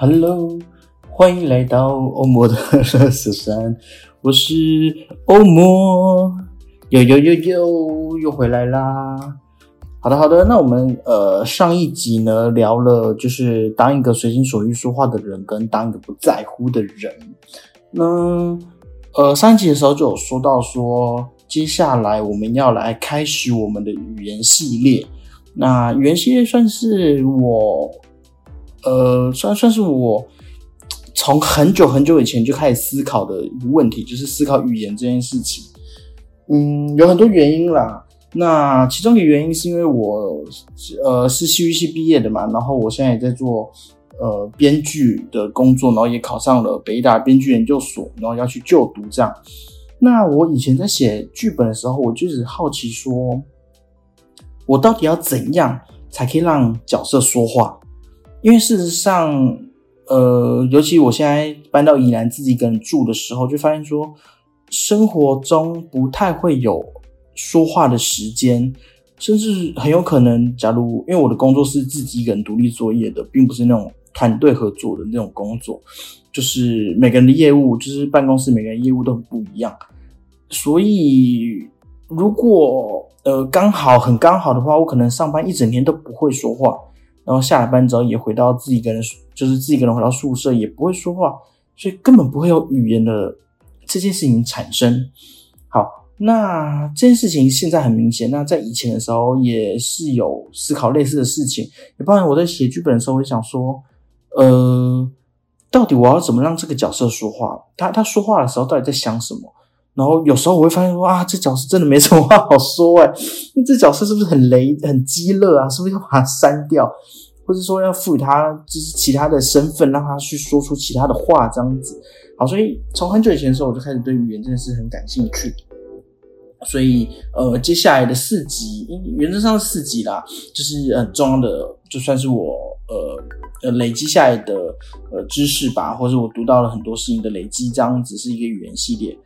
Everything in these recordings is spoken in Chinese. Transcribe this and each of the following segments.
Hello，欢迎来到欧魔的乐色山，我是欧魔，又又又又又回来啦。好的好的，那我们呃上一集呢聊了就是当一个随心所欲说话的人，跟当一个不在乎的人。那呃上一集的时候就有说到说，接下来我们要来开始我们的语言系列。那语言系列算是我。呃，算算是我从很久很久以前就开始思考的一个问题，就是思考语言这件事情。嗯，有很多原因啦。那其中一个原因是因为我呃是戏剧系毕业的嘛，然后我现在也在做呃编剧的工作，然后也考上了北大编剧研究所，然后要去就读这样。那我以前在写剧本的时候，我就是好奇说，我到底要怎样才可以让角色说话？因为事实上，呃，尤其我现在搬到宜兰自己一个人住的时候，就发现说，生活中不太会有说话的时间，甚至很有可能，假如因为我的工作是自己一个人独立作业的，并不是那种团队合作的那种工作，就是每个人的业务，就是办公室每个人业务都很不一样，所以如果呃刚好很刚好的话，我可能上班一整天都不会说话。然后下了班之后也回到自己一个人，就是自己一个人回到宿舍也不会说话，所以根本不会有语言的这件事情产生。好，那这件事情现在很明显。那在以前的时候也是有思考类似的事情，也包含我在写剧本的时候，我想说，呃，到底我要怎么让这个角色说话？他他说话的时候到底在想什么？然后有时候我会发现哇，这角色真的没什么话好说哎，那 这角色是不是很雷、很激乐啊？是不是要把它删掉，或者说要赋予他就是其他的身份，让他去说出其他的话这样子？好，所以从很久以前的时候，我就开始对语言这件事很感兴趣。所以呃，接下来的四集，原则上四集啦，就是很重要的，就算是我呃呃累积下来的呃知识吧，或者我读到了很多事情的累积，这样子是一个语言系列。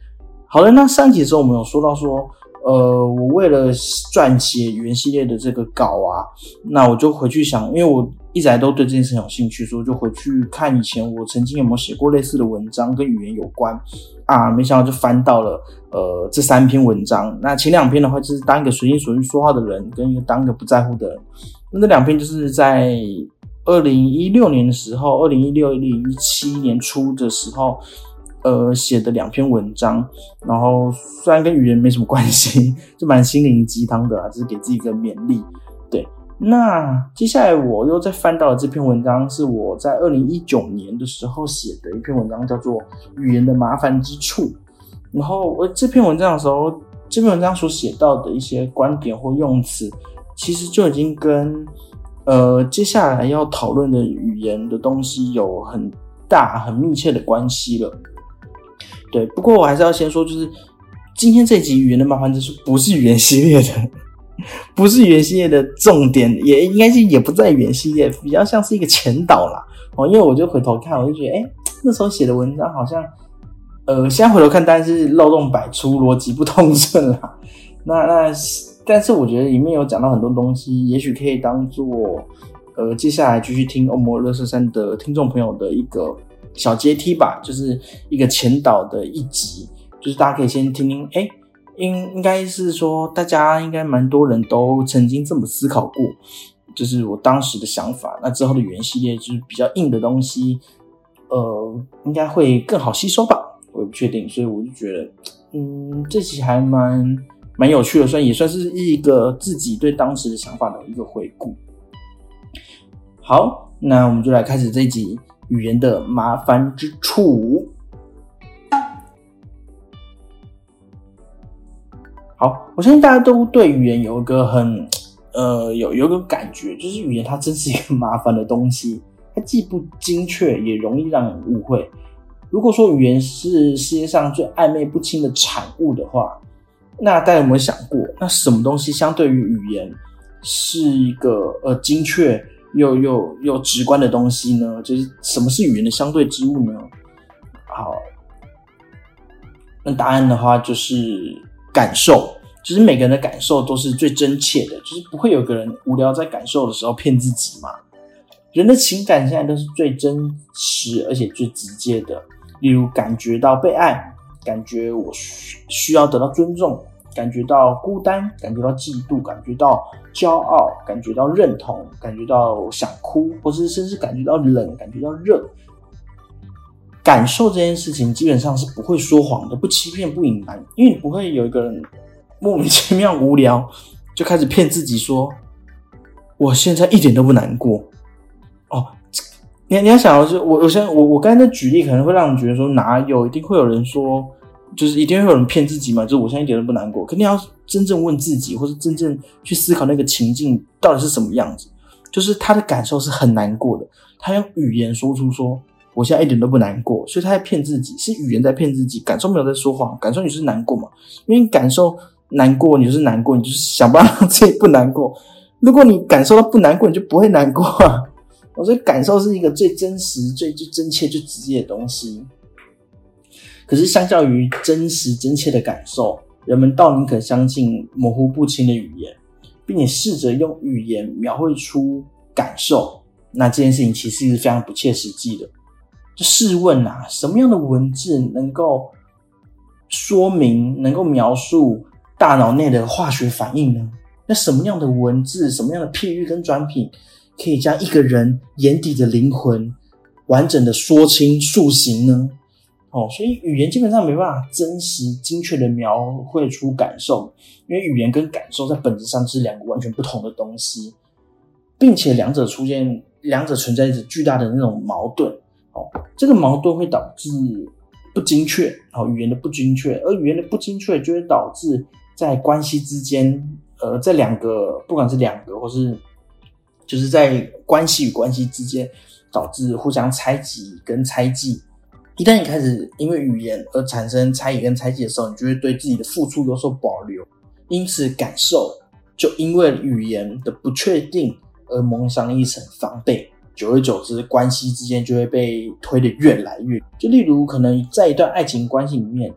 好的，那上集的时候我们有说到说，呃，我为了撰写语言系列的这个稿啊，那我就回去想，因为我一直来都对这件事有兴趣，所以就回去看以前我曾经有没有写过类似的文章跟语言有关啊，没想到就翻到了呃这三篇文章。那前两篇的话就是当一个随心所欲说话的人，跟一个当一个不在乎的人。那这两篇就是在二零一六年的时候，二零一六、二零一七年初的时候。呃，写的两篇文章，然后虽然跟语言没什么关系，就蛮心灵鸡汤的啊，只是给自己一个勉励。对，那接下来我又再翻到了这篇文章，是我在二零一九年的时候写的一篇文章，叫做《语言的麻烦之处》。然后我这篇文章的时候，这篇文章所写到的一些观点或用词，其实就已经跟呃接下来要讨论的语言的东西有很大、很密切的关系了。对，不过我还是要先说，就是今天这集语言的麻烦之处不是语言系列的，不是语言系列的重点，也应该是也不在语言系列，比较像是一个前导啦。哦。因为我就回头看，我就觉得，哎，那时候写的文章好像，呃，现在回头看当然是漏洞百出，逻辑不通顺啦。那那，但是我觉得里面有讲到很多东西，也许可以当做，呃，接下来继续听欧摩勒瑟山的听众朋友的一个。小阶梯吧，就是一个前导的一集，就是大家可以先听听，哎，应应该是说大家应该蛮多人都曾经这么思考过，就是我当时的想法。那之后的语言系列就是比较硬的东西，呃，应该会更好吸收吧，我也不确定，所以我就觉得，嗯，这集还蛮蛮有趣的，算也算是一个自己对当时的想法的一个回顾。好，那我们就来开始这一集。语言的麻烦之处。好，我相信大家都对语言有一个很呃有有一个感觉，就是语言它真是一个麻烦的东西。它既不精确，也容易让人误会。如果说语言是世界上最暧昧不清的产物的话，那大家有没有想过，那什么东西相对于语言是一个呃精确又又又直观的东西呢？就是什么是语言的相对之物呢？好，那答案的话就是感受。就是每个人的感受都是最真切的，就是不会有个人无聊在感受的时候骗自己嘛。人的情感现在都是最真实而且最直接的，例如感觉到被爱，感觉我需需要得到尊重，感觉到孤单，感觉到嫉妒，感觉到骄傲，感觉到认同，感觉到想哭，或是甚至感觉到冷，感觉到热。感受这件事情基本上是不会说谎的，不欺骗，不隐瞒，因为你不会有一个人。莫名其妙无聊，就开始骗自己说：“我现在一点都不难过。”哦，你你要想，就我我现在我我刚才的举例可能会让你觉得说哪有，一定会有人说，就是一定会有人骗自己嘛，就是我现在一点都不难过。肯定要真正问自己，或是真正去思考那个情境到底是什么样子，就是他的感受是很难过的，他用语言说出说我现在一点都不难过，所以他在骗自己，是语言在骗自己，感受没有在说谎，感受你是难过嘛，因为感受。难过，你就是难过，你就是想办法让自己不难过。如果你感受到不难过，你就不会难过。我觉得感受是一个最真实、最最真切、最直接的东西。可是，相较于真实真切的感受，人们倒宁可相信模糊不清的语言，并且试着用语言描绘出感受。那这件事情其实是非常不切实际的。就试问啊，什么样的文字能够说明、能够描述？大脑内的化学反应呢？那什么样的文字、什么样的譬喻跟转品，可以将一个人眼底的灵魂完整的说清塑形呢？哦，所以语言基本上没办法真实精确的描绘出感受，因为语言跟感受在本质上是两个完全不同的东西，并且两者出现，两者存在着巨大的那种矛盾。哦，这个矛盾会导致不精确，哦，语言的不精确，而语言的不精确就会导致。在关系之间，呃，这两个不管是两个，或是就是在关系与关系之间，导致互相猜忌跟猜忌。一旦你开始因为语言而产生猜疑跟猜忌的时候，你就会对自己的付出有所保留，因此感受就因为语言的不确定而蒙上一层防备。久而久之，关系之间就会被推得越来越。就例如，可能在一段爱情关系里面，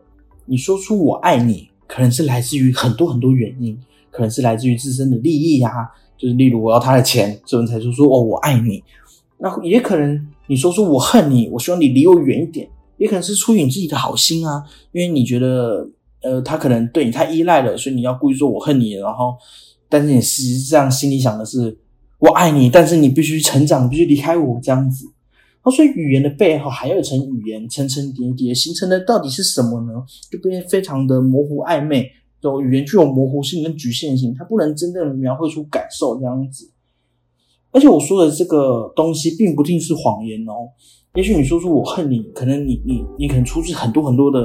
你说出“我爱你”。可能是来自于很多很多原因，可能是来自于自身的利益呀，就是例如我要他的钱，这人才说说哦我爱你。那也可能你说说我恨你，我希望你离我远一点，也可能是出于你自己的好心啊，因为你觉得呃他可能对你太依赖了，所以你要故意说我恨你，然后但是你实际上心里想的是我爱你，但是你必须成长，必须离开我这样子。所以语言的背后还有一层语言层层叠叠形成的到底是什么呢？就变得非常的模糊暧昧。就语言具有模糊性跟局限性，它不能真正描绘出感受这样子。而且我说的这个东西并不一定是谎言哦。也许你说出我恨你，可能你你你可能出自很多很多的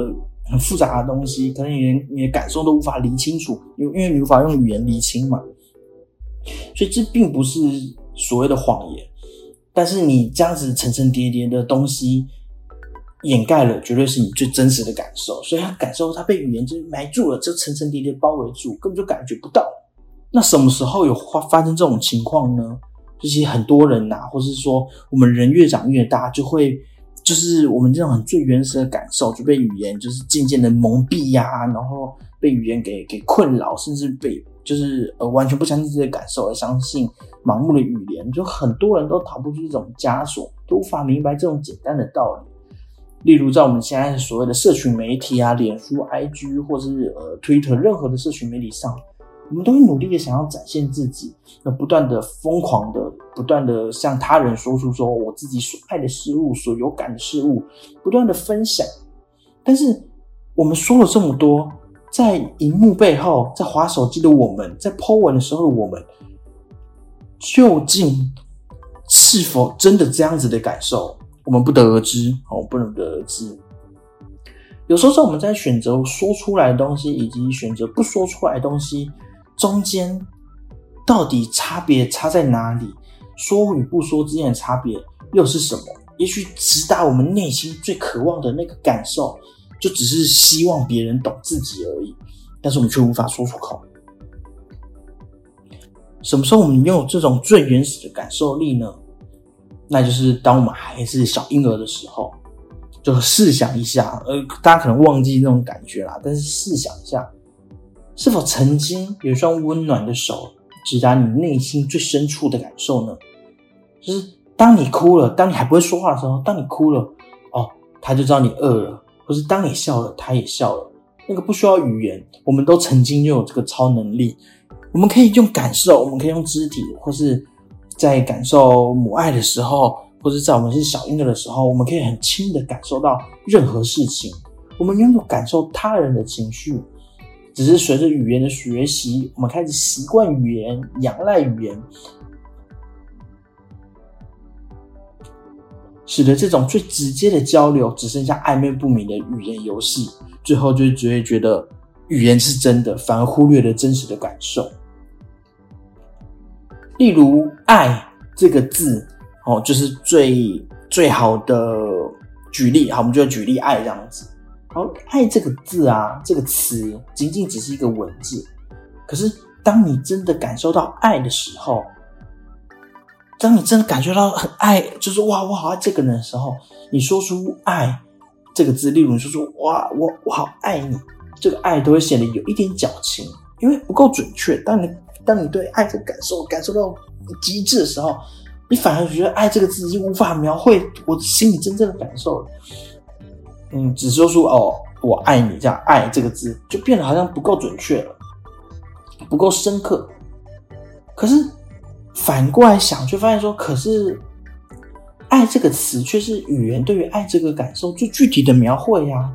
很复杂的东西，可能你连你的感受都无法理清楚，因因为你无法用语言理清嘛。所以这并不是所谓的谎言。但是你这样子层层叠叠的东西掩盖了，绝对是你最真实的感受。所以他感受他被语言就埋住了，就层层叠叠包围住，根本就感觉不到。那什么时候有发发生这种情况呢？就是很多人呐，或是说我们人越长越大，就会就是我们这种很最原始的感受就被语言就是渐渐的蒙蔽呀，然后被语言给给困扰，甚至被。就是呃，完全不相信自己的感受，而相信盲目的语言，就很多人都逃不出这种枷锁，都无法明白这种简单的道理。例如，在我们现在所谓的社群媒体啊，脸书、IG 或是呃 Twitter 任何的社群媒体上，我们都会努力的想要展现自己，要不断的疯狂的，不断的向他人说出说我自己所爱的事物、所有感的事物，不断的分享。但是我们说了这么多。在荧幕背后，在划手机的我们，在 Po 文的时候的我们，究竟是否真的这样子的感受？我们不得而知，哦，不能得而知。有时候在我们在选择说出来的东西，以及选择不说出来的东西中间，到底差别差在哪里？说与不说之间的差别，又是什么？也许直达我们内心最渴望的那个感受，就只是希望别人懂自己而已，但是我们却无法说出口。什么时候我们拥有这种最原始的感受力呢？那就是当我们还是小婴儿的时候。就试想一下，呃，大家可能忘记那种感觉啦，但是试想一下，是否曾经有一双温暖的手直达你内心最深处的感受呢？就是当你哭了，当你还不会说话的时候，当你哭了，哦，他就知道你饿了；或是当你笑了，他也笑了。那个不需要语言，我们都曾经拥有这个超能力。我们可以用感受，我们可以用肢体，或是在感受母爱的时候，或者在我们是小婴儿的时候，我们可以很轻的感受到任何事情。我们拥有感受他人的情绪，只是随着语言的学习，我们开始习惯语言，仰赖语言，使得这种最直接的交流只剩下暧昧不明的语言游戏，最后就只会觉得语言是真的，反而忽略了真实的感受。例如“爱”这个字，哦，就是最最好的举例。好，我们就举例“爱”这样子。好，“爱”这个字啊，这个词仅仅只是一个文字。可是，当你真的感受到爱的时候，当你真的感觉到很爱，就是哇，我好爱这个人的时候，你说出“爱”这个字，例如你说出“哇，我我好爱你”，这个爱都会显得有一点矫情，因为不够准确。当你当你对爱的感受感受到极致的时候，你反而觉得“爱”这个字已经无法描绘我心里真正的感受了。嗯，只说出“哦，我爱你”这样“爱”这个字，就变得好像不够准确了，不够深刻。可是反过来想，却发现说，可是“爱”这个词却是语言对于爱这个感受最具体的描绘呀。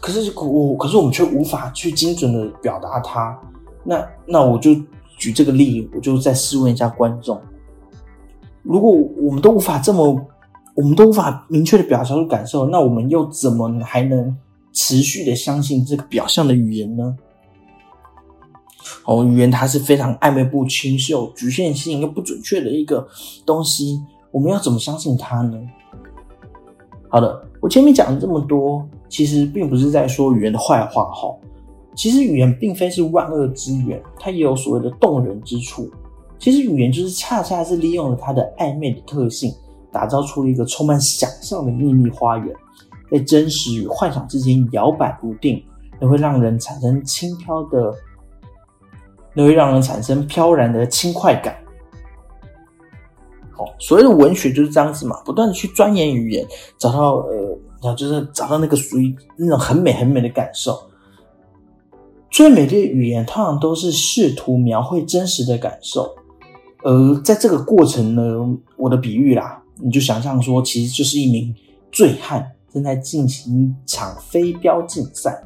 可是我，可是我们却无法去精准的表达它。那那我就举这个例，我就再试问一下观众：如果我们都无法这么，我们都无法明确的表达出感受，那我们又怎么还能持续的相信这个表象的语言呢？哦，语言它是非常暧昧不清、是有局限性又不准确的一个东西，我们要怎么相信它呢？好的，我前面讲了这么多，其实并不是在说语言的坏话，哈。其实语言并非是万恶之源，它也有所谓的动人之处。其实语言就是恰恰是利用了它的暧昧的特性，打造出了一个充满想象的秘密花园，在真实与幻想之间摇摆不定，那会让人产生轻飘的，那会让人产生飘然的轻快感。好，所谓的文学就是这样子嘛，不断的去钻研语言，找到呃，然后就是找到那个属于那种很美很美的感受。最美的语言通常都是试图描绘真实的感受，而在这个过程呢，我的比喻啦，你就想象说，其实就是一名醉汉正在进行一场飞镖竞赛，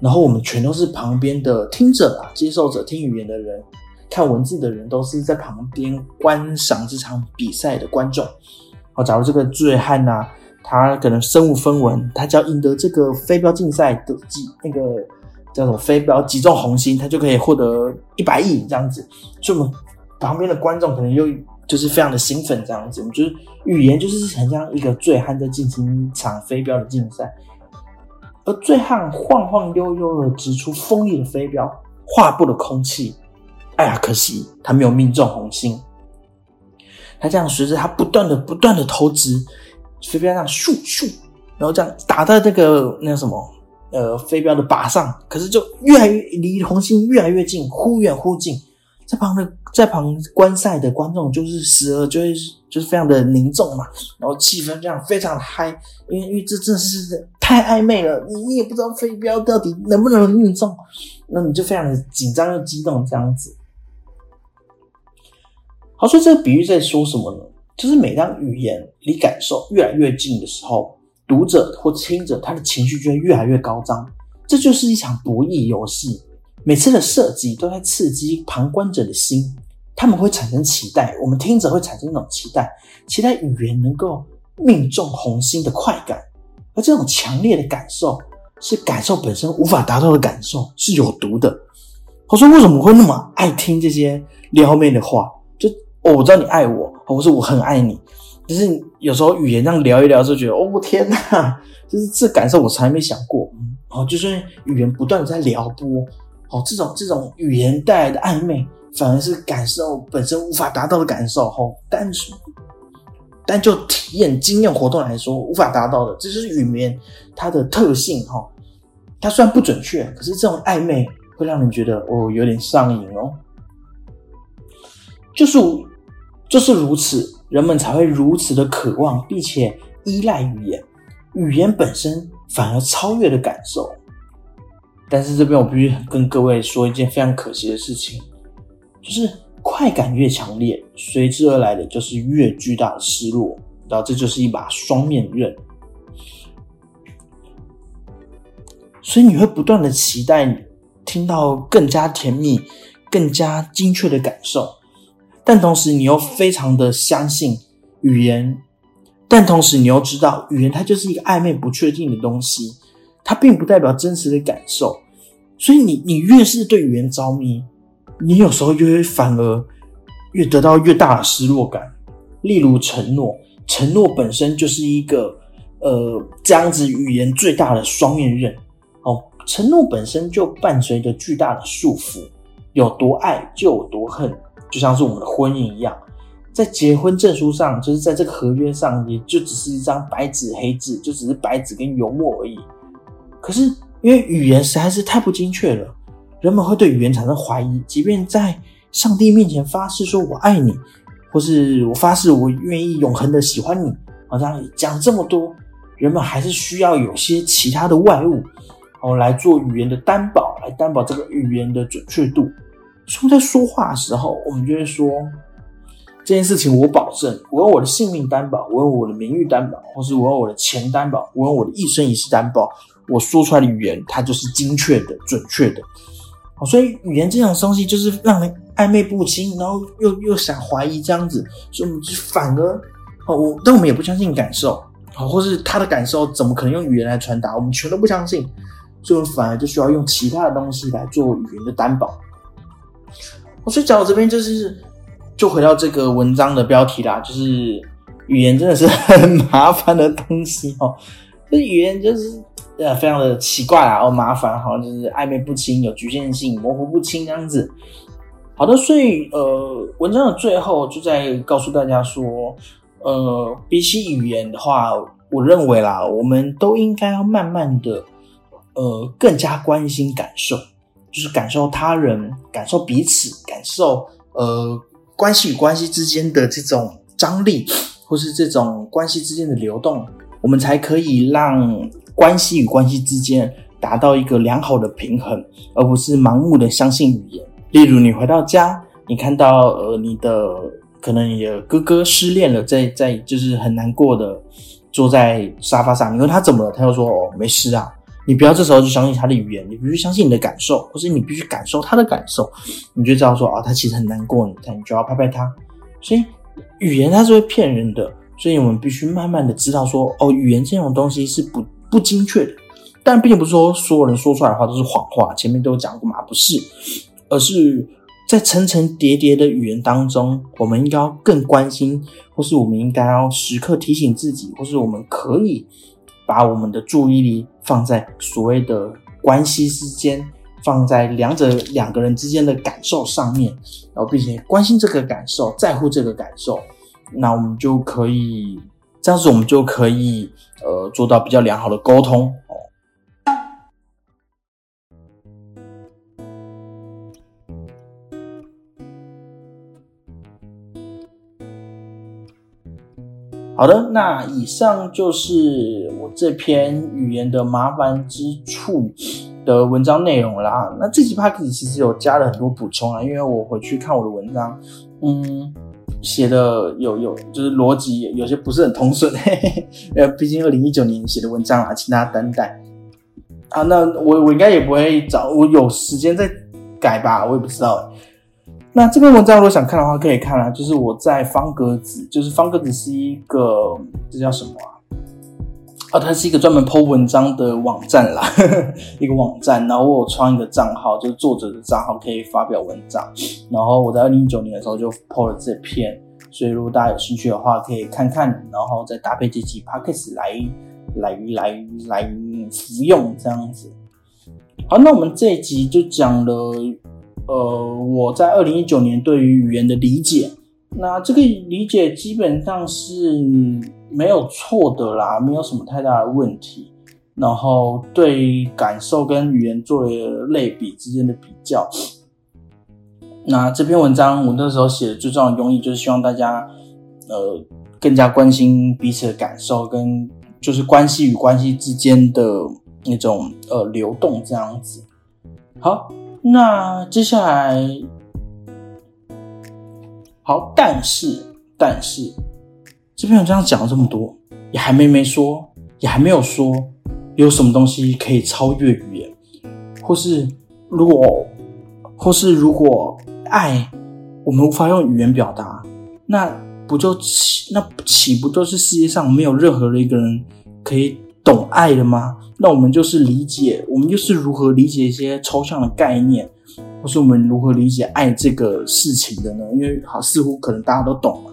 然后我们全都是旁边的听者啊，接受者，听语言的人，看文字的人，都是在旁边观赏这场比赛的观众。好，假如这个醉汉呐，他可能身无分文，他只要赢得这个飞镖竞赛的几那个。叫做飞镖击中红心，他就可以获得一百亿这样子。所以，我们旁边的观众可能又就是非常的兴奋这样子。我们就是语言就是很像一个醉汉在进行一场飞镖的竞赛，而醉汉晃晃悠悠的掷出锋利的飞镖，划破了空气。哎呀，可惜他没有命中红心。他这样随着他不断的不断的投掷飞镖，这样咻咻，然后这样打到这个那个什么。呃，飞镖的靶上，可是就越来越离红心越来越近，忽远忽近。在旁的在旁观赛的观众就是时而就会就是非常的凝重嘛，然后气氛这样非常的嗨，因为因为这真的是太暧昧了，你你也不知道飞镖到底能不能命中，那你就非常的紧张又激动这样子。好，所以这个比喻在说什么呢？就是每当语言离感受越来越近的时候。读者或听者，他的情绪就会越来越高涨。这就是一场博弈游戏，每次的设计都在刺激旁观者的心，他们会产生期待，我们听者会产生一种期待，期待语言能够命中红心的快感。而这种强烈的感受，是感受本身无法达到的感受，是有毒的。我说为什么会那么爱听这些撩妹的话？就哦，我知道你爱我，我说我很爱你。就是有时候语言这样聊一聊，就觉得哦天哪，就是这感受我从来没想过。哦，就是语言不断的在撩拨，哦，这种这种语言带来的暧昧，反而是感受本身无法达到的感受。哦，但是但就体验经验活动来说，无法达到的，这就是语言它的特性。哈，它虽然不准确，可是这种暧昧会让人觉得哦有点上瘾哦。就是就是如此，人们才会如此的渴望，并且依赖语言。语言本身反而超越了感受。但是这边我必须跟各位说一件非常可惜的事情，就是快感越强烈，随之而来的就是越巨大的失落。然后这就是一把双面刃，所以你会不断的期待听到更加甜蜜、更加精确的感受。但同时，你又非常的相信语言，但同时你又知道语言它就是一个暧昧不确定的东西，它并不代表真实的感受。所以，你你越是对语言着迷，你有时候就会反而越得到越大的失落感。例如承诺，承诺本身就是一个呃这样子语言最大的双面刃哦。承诺本身就伴随着巨大的束缚，有多爱就有多恨。就像是我们的婚姻一样，在结婚证书上，就是在这个合约上，也就只是一张白纸黑字，就只是白纸跟油墨而已。可是因为语言实在是太不精确了，人们会对语言产生怀疑。即便在上帝面前发誓说我爱你，或是我发誓我愿意永恒的喜欢你，好像讲这么多，人们还是需要有些其他的外物，哦来做语言的担保，来担保这个语言的准确度。所以在说话的时候，我们就会说这件事情，我保证，我用我的性命担保，我用我的名誉担保，或是我用我的钱担保，我用我的一生一世担保，我说出来的语言它就是精确的、准确的。所以语言这种东西就是让人暧昧不清，然后又又想怀疑这样子，所以我们就反而哦，我但我们也不相信感受，好，或是他的感受怎么可能用语言来传达？我们全都不相信，所以我们反而就需要用其他的东西来做语言的担保。所以讲到这边，就是就回到这个文章的标题啦，就是语言真的是很麻烦的东西哦。这语言就是呃非常的奇怪啊，哦麻烦，好像就是暧昧不清、有局限性、模糊不清这样子。好的，所以呃文章的最后就在告诉大家说，呃比起语言的话，我认为啦，我们都应该要慢慢的呃更加关心感受。就是感受他人，感受彼此，感受呃关系与关系之间的这种张力，或是这种关系之间的流动，我们才可以让关系与关系之间达到一个良好的平衡，而不是盲目的相信语言。例如，你回到家，你看到呃你的可能你的哥哥失恋了，在在就是很难过的坐在沙发上，你问他怎么了，他又说哦没事啊。你不要这时候就相信他的语言，你必须相信你的感受，或是你必须感受他的感受，你就知道说啊，他其实很难过，你你就要拍拍他。所以语言它是会骗人的，所以我们必须慢慢的知道说，哦，语言这种东西是不不精确的，但并不是说所有人说出来的话都是谎话。前面都有讲过嘛，不是，而是在层层叠叠的语言当中，我们应该要更关心，或是我们应该要时刻提醒自己，或是我们可以。把我们的注意力放在所谓的关系之间，放在两者两个人之间的感受上面，然后并且关心这个感受，在乎这个感受，那我们就可以这样子，我们就可以呃做到比较良好的沟通。好的，那以上就是我这篇语言的麻烦之处的文章内容啦。那这集 p a c 其实有加了很多补充啊，因为我回去看我的文章，嗯，写的有有就是逻辑有些不是很通顺，呃，毕竟二零一九年写的文章啊，请大家担待。啊，那我我应该也不会找我有时间再改吧，我也不知道。那这篇文章如果想看的话，可以看啊，就是我在方格子，就是方格子是一个这叫什么啊？哦，它是一个专门 PO 文章的网站啦，一个网站。然后我有创一个账号，就是作者的账号，可以发表文章。然后我在二零一九年的时候就 PO 了这篇，所以如果大家有兴趣的话，可以看看，然后再搭配这期 podcast 来来来来服用这样子。好，那我们这一集就讲了，呃，我在二零一九年对于语言的理解。那这个理解基本上是没有错的啦，没有什么太大的问题。然后对感受跟语言做了类比之间的比较。那这篇文章我那时候写的最重要的用意，就是希望大家呃更加关心彼此的感受，跟就是关系与关系之间的那种呃流动这样子。好，那接下来。好，但是但是这篇文章讲了这么多，也还没没说，也还没有说有什么东西可以超越语言，或是如果或是如果爱我们无法用语言表达，那不就岂那岂不就是世界上没有任何的一个人可以懂爱的吗？那我们就是理解，我们又是如何理解一些抽象的概念？或是我们如何理解爱这个事情的呢？因为好，似乎可能大家都懂嘛。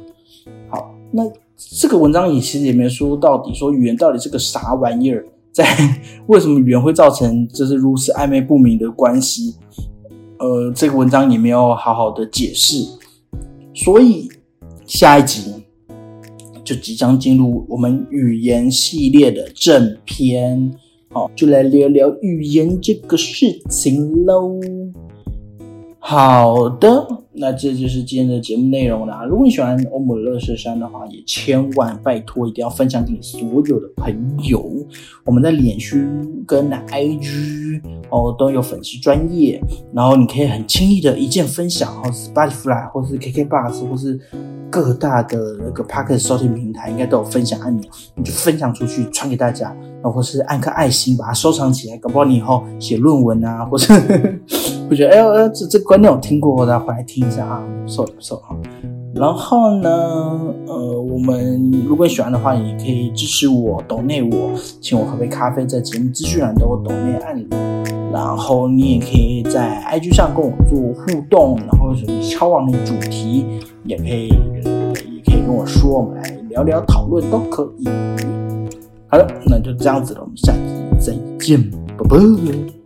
好，那这个文章也其实也没说到底，说语言到底是个啥玩意儿，在 为什么语言会造成就是如此暧昧不明的关系？呃，这个文章也没有好好的解释。所以下一集就即将进入我们语言系列的正片，好，就来聊聊语言这个事情喽。好的，那这就是今天的节目内容啦。如果你喜欢欧姆乐色山的话，也千万拜托一定要分享给你所有的朋友。我们的脸书跟 IG 哦都有粉丝专业，然后你可以很轻易的一键分享，或是 Spotify 或是 KKBox 或是。各大的那个 p a r k e t 收听平台应该都有分享按钮，你就分享出去，传给大家，然后或是按颗爱心，把它收藏起来，搞不好你以后写论文啊，或者会觉得哎呦，这这观念我听过，大家回来听一下啊，不错不错哈。然后呢，呃，我们如果喜欢的话，也可以支持我，抖内我，请我喝杯咖啡，在节目资讯栏都有抖内按钮。然后你也可以在 IG 上跟我做互动，然后什么敲完的主题，也可以也可以跟我说，我们来聊聊讨论都可以。好了，那就这样子了，我们下期再见，拜拜。